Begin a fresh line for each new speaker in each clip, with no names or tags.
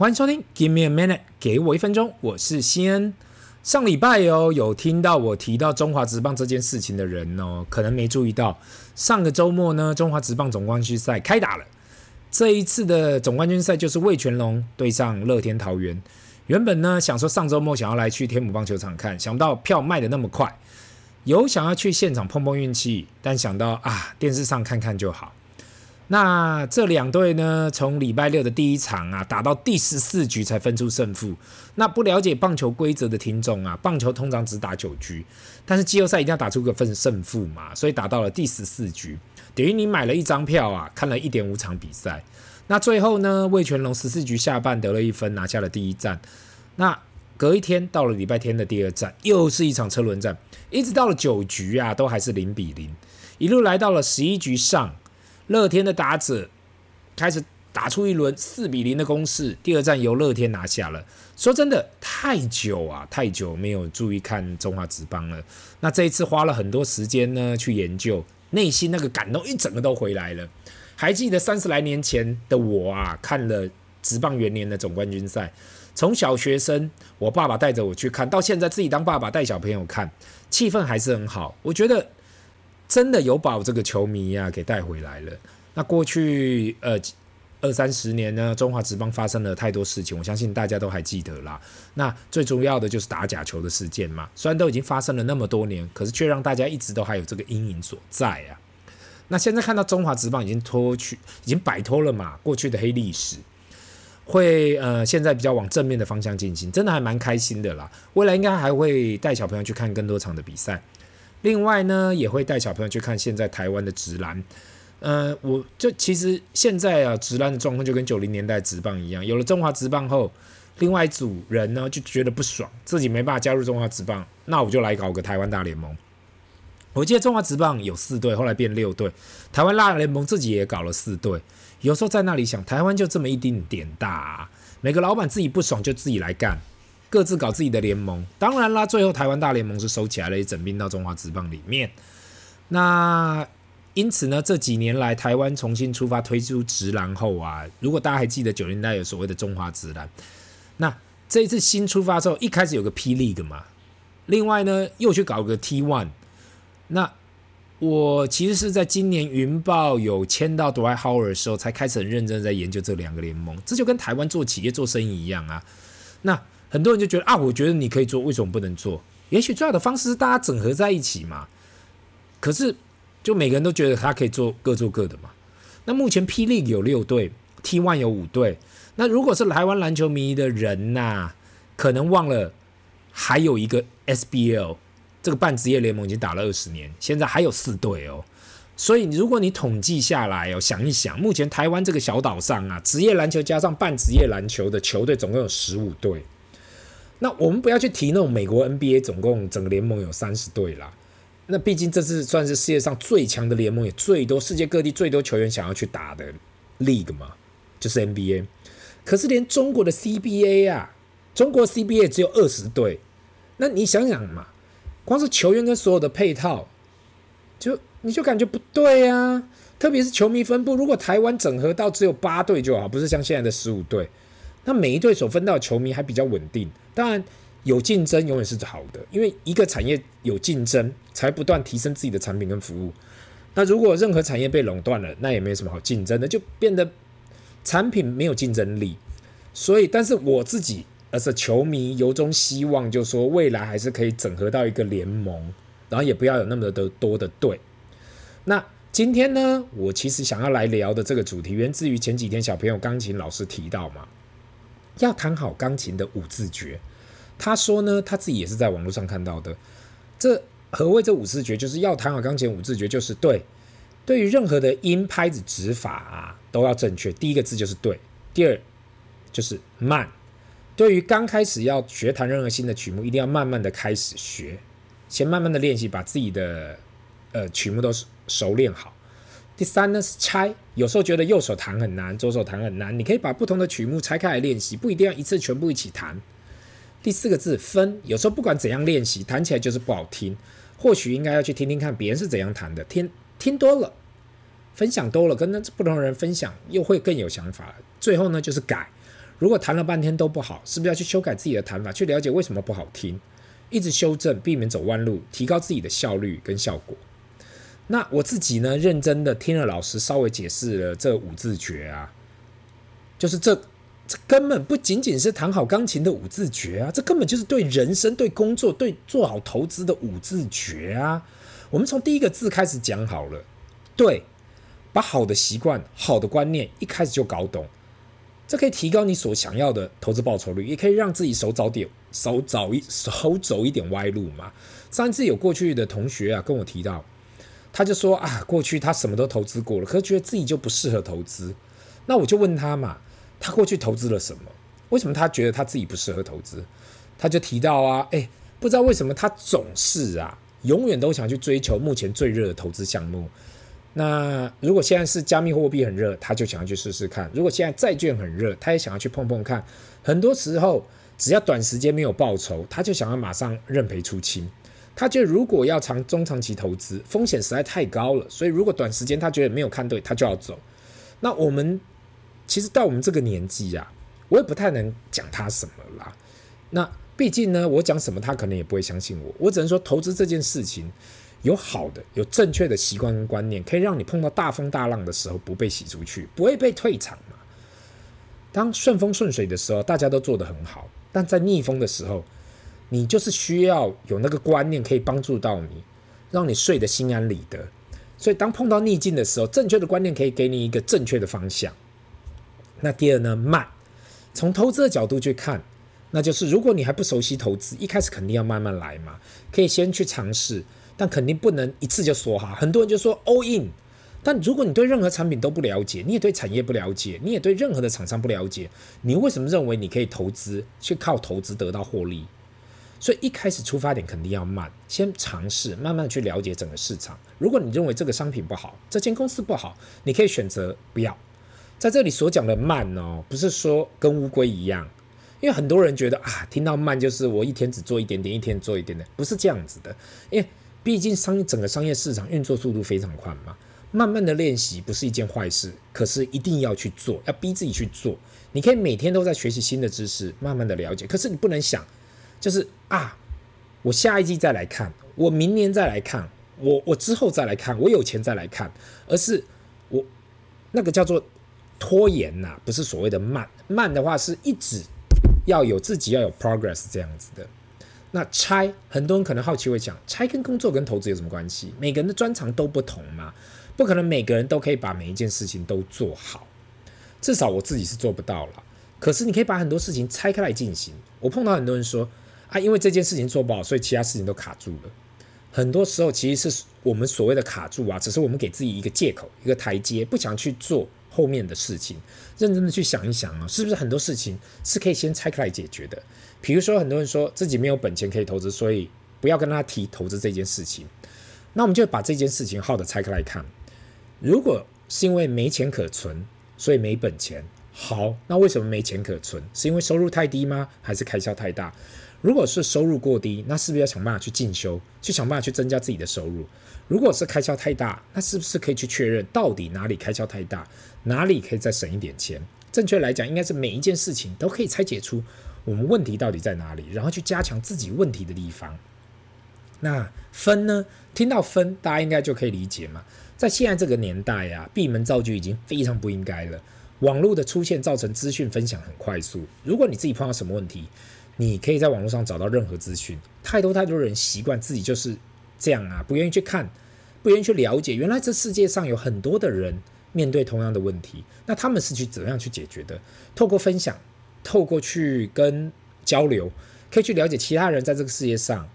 欢迎收听，Give me a minute，给我一分钟，我是西恩。上礼拜哦，有听到我提到中华职棒这件事情的人哦，可能没注意到，上个周末呢，中华职棒总冠军赛开打了。这一次的总冠军赛就是味全龙对上乐天桃园。原本呢，想说上周末想要来去天母棒球场看，想不到票卖得那么快，有想要去现场碰碰运气，但想到啊，电视上看看就好。那这两队呢，从礼拜六的第一场啊，打到第十四局才分出胜负。那不了解棒球规则的听众啊，棒球通常只打九局，但是季后赛一定要打出个分胜负嘛，所以打到了第十四局，等于你买了一张票啊，看了一点五场比赛。那最后呢，魏全龙十四局下半得了一分，拿下了第一战。那隔一天到了礼拜天的第二战，又是一场车轮战，一直到了九局啊，都还是零比零，一路来到了十一局上。乐天的打者开始打出一轮四比零的攻势，第二战由乐天拿下了。说真的，太久啊，太久没有注意看中华职棒了。那这一次花了很多时间呢，去研究，内心那个感动一整个都回来了。还记得三十来年前的我啊，看了职棒元年的总冠军赛，从小学生，我爸爸带着我去看，到现在自己当爸爸带小朋友看，气氛还是很好。我觉得。真的有把这个球迷啊给带回来了。那过去呃二三十年呢，中华职棒发生了太多事情，我相信大家都还记得啦。那最重要的就是打假球的事件嘛。虽然都已经发生了那么多年，可是却让大家一直都还有这个阴影所在啊。那现在看到中华职棒已经脱去，已经摆脱了嘛过去的黑历史，会呃现在比较往正面的方向进行，真的还蛮开心的啦。未来应该还会带小朋友去看更多场的比赛。另外呢，也会带小朋友去看现在台湾的职篮。呃，我就其实现在啊，职篮的状况就跟九零年代职棒一样，有了中华职棒后，另外一组人呢就觉得不爽，自己没办法加入中华职棒，那我就来搞个台湾大联盟。我记得中华职棒有四队，后来变六队，台湾大联盟自己也搞了四队。有时候在那里想，台湾就这么一丁点大，每个老板自己不爽就自己来干。各自搞自己的联盟，当然啦，最后台湾大联盟是收起来了，也整并到中华职棒里面。那因此呢，这几年来台湾重新出发推出职篮后啊，如果大家还记得九零代有所谓的中华职篮，那这一次新出发之后，一开始有个 P League 嘛，另外呢又去搞个 T One。那我其实是在今年云豹有签到 d w i h o w a r 的时候，才开始很认真在研究这两个联盟。这就跟台湾做企业做生意一样啊，那。很多人就觉得啊，我觉得你可以做，为什么不能做？也许最好的方式是大家整合在一起嘛。可是，就每个人都觉得他可以做各做各的嘛。那目前霹雳有六队，T One 有五队。那如果是台湾篮球迷的人呐、可能忘了还有一个 SBL 这个半职业联盟已经打了二十年，现在还有四队哦。所以如果你统计下来哦，想一想，目前台湾这个小岛上啊，职业篮球加上半职业篮球的球队总共有十五队。那我们不要去提那种美国 NBA，总共整个联盟有三十队啦。那毕竟这是算是世界上最强的联盟，也最多世界各地最多球员想要去打的 league 嘛，就是 NBA。可是连中国的 CBA 啊，中国 CBA 只有二十队。那你想想嘛，光是球员跟所有的配套，就你就感觉不对啊。特别是球迷分布，如果台湾整合到只有八队就好，不是像现在的十五队。那每一队所分到的球迷还比较稳定，当然有竞争永远是好的，因为一个产业有竞争，才不断提升自己的产品跟服务。那如果任何产业被垄断了，那也没什么好竞争的，就变得产品没有竞争力。所以，但是我自己而是球迷，由衷希望，就是说未来还是可以整合到一个联盟，然后也不要有那么的多的队。那今天呢，我其实想要来聊的这个主题，源自于前几天小朋友钢琴老师提到嘛。要弹好钢琴的五字诀，他说呢，他自己也是在网络上看到的。这何谓这五字诀？就是要弹好钢琴五字诀，就是对，对于任何的音拍子指法啊，都要正确。第一个字就是对，第二就是慢。对于刚开始要学弹任何新的曲目，一定要慢慢的开始学，先慢慢的练习，把自己的呃曲目都熟练好。第三呢是拆，有时候觉得右手弹很难，左手弹很难，你可以把不同的曲目拆开来练习，不一定要一次全部一起弹。第四个字分，有时候不管怎样练习，弹起来就是不好听，或许应该要去听听看别人是怎样弹的，听听多了，分享多了，跟那不同人分享又会更有想法。最后呢就是改，如果弹了半天都不好，是不是要去修改自己的弹法，去了解为什么不好听，一直修正，避免走弯路，提高自己的效率跟效果。那我自己呢，认真的听了老师稍微解释了这五字诀啊，就是这这根本不仅仅是弹好钢琴的五字诀啊，这根本就是对人生、对工作、对做好投资的五字诀啊。我们从第一个字开始讲好了，对，把好的习惯、好的观念一开始就搞懂。这可以提高你所想要的投资报酬率，也可以让自己少早点、少早一、少走一点歪路嘛。上一次有过去的同学啊跟我提到，他就说啊，过去他什么都投资过了，可是觉得自己就不适合投资。那我就问他嘛，他过去投资了什么？为什么他觉得他自己不适合投资？他就提到啊，哎，不知道为什么他总是啊，永远都想去追求目前最热的投资项目。那如果现在是加密货币很热，他就想要去试试看；如果现在债券很热，他也想要去碰碰看。很多时候，只要短时间没有报酬，他就想要马上认赔出清。他觉得如果要长中长期投资，风险实在太高了，所以如果短时间他觉得没有看对，他就要走。那我们其实到我们这个年纪啊，我也不太能讲他什么啦。那毕竟呢，我讲什么他可能也不会相信我。我只能说，投资这件事情。有好的、有正确的习惯跟观念，可以让你碰到大风大浪的时候不被洗出去，不会被退场嘛。当顺风顺水的时候，大家都做得很好；但在逆风的时候，你就是需要有那个观念可以帮助到你，让你睡得心安理得。所以，当碰到逆境的时候，正确的观念可以给你一个正确的方向。那第二呢，慢。从投资的角度去看，那就是如果你还不熟悉投资，一开始肯定要慢慢来嘛，可以先去尝试。但肯定不能一次就说哈，很多人就说 all in。但如果你对任何产品都不了解，你也对产业不了解，你也对任何的厂商不了解，你为什么认为你可以投资，去靠投资得到获利？所以一开始出发点肯定要慢，先尝试，慢慢去了解整个市场。如果你认为这个商品不好，这间公司不好，你可以选择不要。在这里所讲的慢哦，不是说跟乌龟一样，因为很多人觉得啊，听到慢就是我一天只做一点点，一天做一点点，不是这样子的，因为。毕竟商整个商业市场运作速度非常快嘛，慢慢的练习不是一件坏事，可是一定要去做，要逼自己去做。你可以每天都在学习新的知识，慢慢的了解。可是你不能想，就是啊，我下一季再来看，我明年再来看，我我之后再来看，我有钱再来看，而是我那个叫做拖延呐，不是所谓的慢。慢的话是一直要有自己要有 progress 这样子的。那拆，很多人可能好奇会讲，拆跟工作跟投资有什么关系？每个人的专长都不同嘛，不可能每个人都可以把每一件事情都做好，至少我自己是做不到了。可是你可以把很多事情拆开来进行。我碰到很多人说啊，因为这件事情做不好，所以其他事情都卡住了。很多时候其实是我们所谓的卡住啊，只是我们给自己一个借口，一个台阶，不想去做后面的事情。认真的去想一想啊，是不是很多事情是可以先拆开来解决的？比如说，很多人说自己没有本钱可以投资，所以不要跟他提投资这件事情。那我们就把这件事情好的拆开来看。如果是因为没钱可存，所以没本钱，好，那为什么没钱可存？是因为收入太低吗？还是开销太大？如果是收入过低，那是不是要想办法去进修，去想办法去增加自己的收入？如果是开销太大，那是不是可以去确认到底哪里开销太大，哪里可以再省一点钱？正确来讲，应该是每一件事情都可以拆解出。我们问题到底在哪里？然后去加强自己问题的地方。那分呢？听到分，大家应该就可以理解嘛。在现在这个年代呀、闭门造车已经非常不应该了。网络的出现造成资讯分享很快速。如果你自己碰到什么问题，你可以在网络上找到任何资讯。太多太多人习惯自己就是这样啊，不愿意去看，不愿意去了解。原来这世界上有很多的人面对同样的问题，那他们是去怎样去解决的？透过分享。透过去跟交流，可以去了解其他人在这个世界上，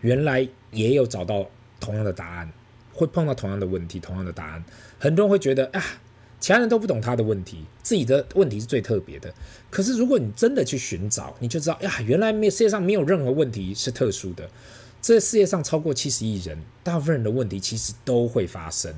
原来也有找到同样的答案，会碰到同样的问题，同样的答案。很多人会觉得啊，其他人都不懂他的问题，自己的问题是最特别的。可是如果你真的去寻找，你就知道呀，原来没世界上没有任何问题是特殊的。这世界上超过七十亿人，大部分人的问题其实都会发生。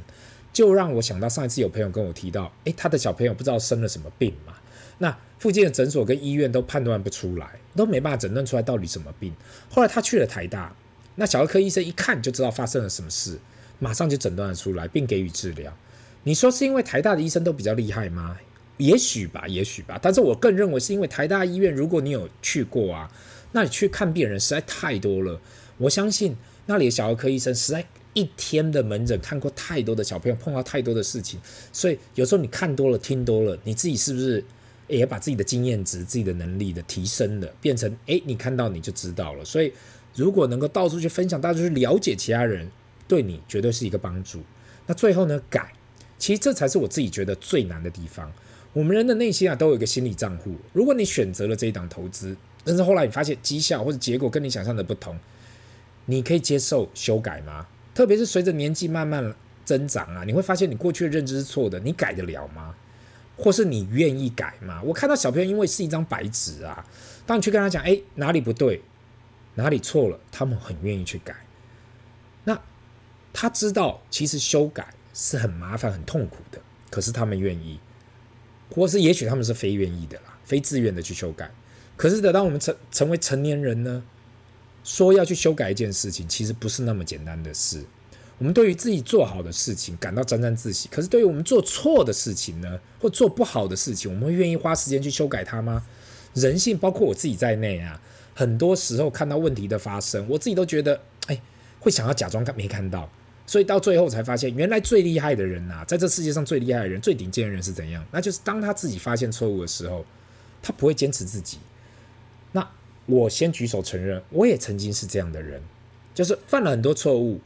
就让我想到上一次有朋友跟我提到，诶，他的小朋友不知道生了什么病嘛。那附近的诊所跟医院都判断不出来，都没办法诊断出来到底什么病。后来他去了台大，那小儿科医生一看就知道发生了什么事，马上就诊断了出来，并给予治疗。你说是因为台大的医生都比较厉害吗？也许吧，也许吧。但是我更认为是因为台大医院，如果你有去过啊，那你去看病人实在太多了。我相信那里的小儿科医生实在一天的门诊看过太多的小朋友，碰到太多的事情，所以有时候你看多了，听多了，你自己是不是也把自己的经验值、自己的能力的提升了，变成诶，你看到你就知道了。所以如果能够到处去分享，大家去了解其他人，对你绝对是一个帮助。那最后呢，改，其实这才是我自己觉得最难的地方。我们人的内心啊，都有一个心理账户。如果你选择了这一档投资，但是后来你发现绩效或者结果跟你想象的不同，你可以接受修改吗？特别是随着年纪慢慢增长啊，你会发现你过去的认知是错的，你改得了吗？或是你愿意改吗？我看到小朋友因为是一张白纸啊，当你去跟他讲，哎，哪里不对，哪里错了，他们很愿意去改。那他知道其实修改是很麻烦、很痛苦的，可是他们愿意。或是也许他们是非愿意的啦，非自愿的去修改。可是等到我们成成为成年人呢，说要去修改一件事情，其实不是那么简单的事。我们对于自己做好的事情感到沾沾自喜，可是对于我们做错的事情呢，或做不好的事情，我们会愿意花时间去修改它吗？人性，包括我自己在内啊，很多时候看到问题的发生，我自己都觉得，哎，会想要假装看没看到。所以到最后才发现，原来最厉害的人呐、在这世界上最厉害的人、最顶尖的人是怎样？那就是当他自己发现错误的时候，他不会坚持自己。那我先举手承认，我也曾经是这样的人，就是犯了很多错误，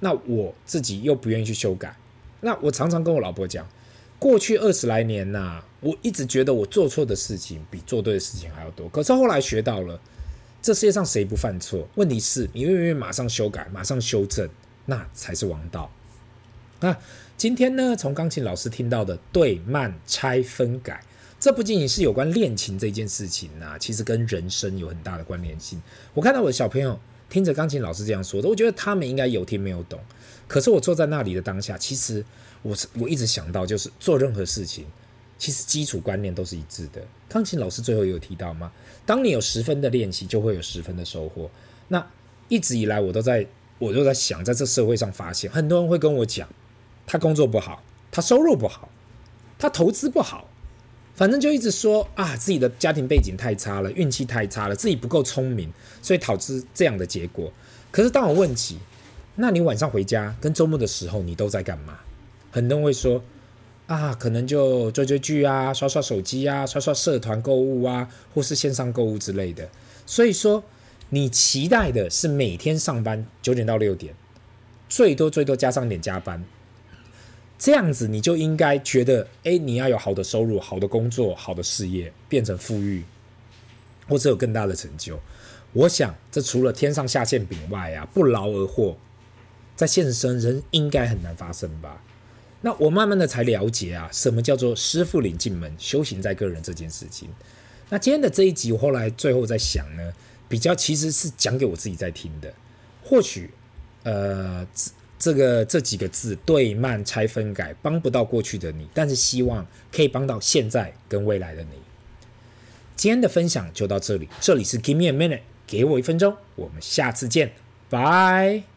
那我自己又不愿意去修改。那我常常跟我老婆讲，过去二十来年呐、我一直觉得我做错的事情比做对的事情还要多。可是后来学到了，这世界上谁不犯错？问题是你愿不愿意马上修改、马上修正？那才是王道。那今天呢，从钢琴老师听到的对慢拆分改，这不仅仅是有关练琴这件事情呐、啊，其实跟人生有很大的关联性。我看到我的小朋友听着钢琴老师这样说的，我觉得他们应该有听没有懂。可是我坐在那里的当下，其实我是我一直想到，就是做任何事情，其实基础观念都是一致的。钢琴老师最后也有提到吗？当你有十分的练习，就会有十分的收获。那一直以来我都在。我就在想，在这社会上发现很多人会跟我讲，他工作不好，他收入不好，他投资不好，反正就一直说啊，自己的家庭背景太差了，运气太差了，自己不够聪明，所以导致这样的结果。可是当我问起，那你晚上回家跟周末的时候，你都在干嘛？很多人会说啊，可能就追追剧啊，刷刷手机啊，刷刷社团购物啊，或是线上购物之类的。所以说。你期待的是每天上班九点到六点，最多最多加上点加班，这样子你就应该觉得，哎，你要有好的收入、好的工作、好的事业，变成富裕，或者有更大的成就。我想，这除了天上下馅饼外啊，不劳而获，在现实生人应该很难发生吧？那我慢慢的才了解啊，什么叫做师傅领进门，修行在个人这件事情。那今天的这一集，我后来最后在想呢。比较其实是讲给我自己在听的，或许，呃，这这个这几个字对慢拆分改帮不到过去的你，但是希望可以帮到现在跟未来的你。今天的分享就到这里，这里是 Give me a minute，给我一分钟，我们下次见，拜。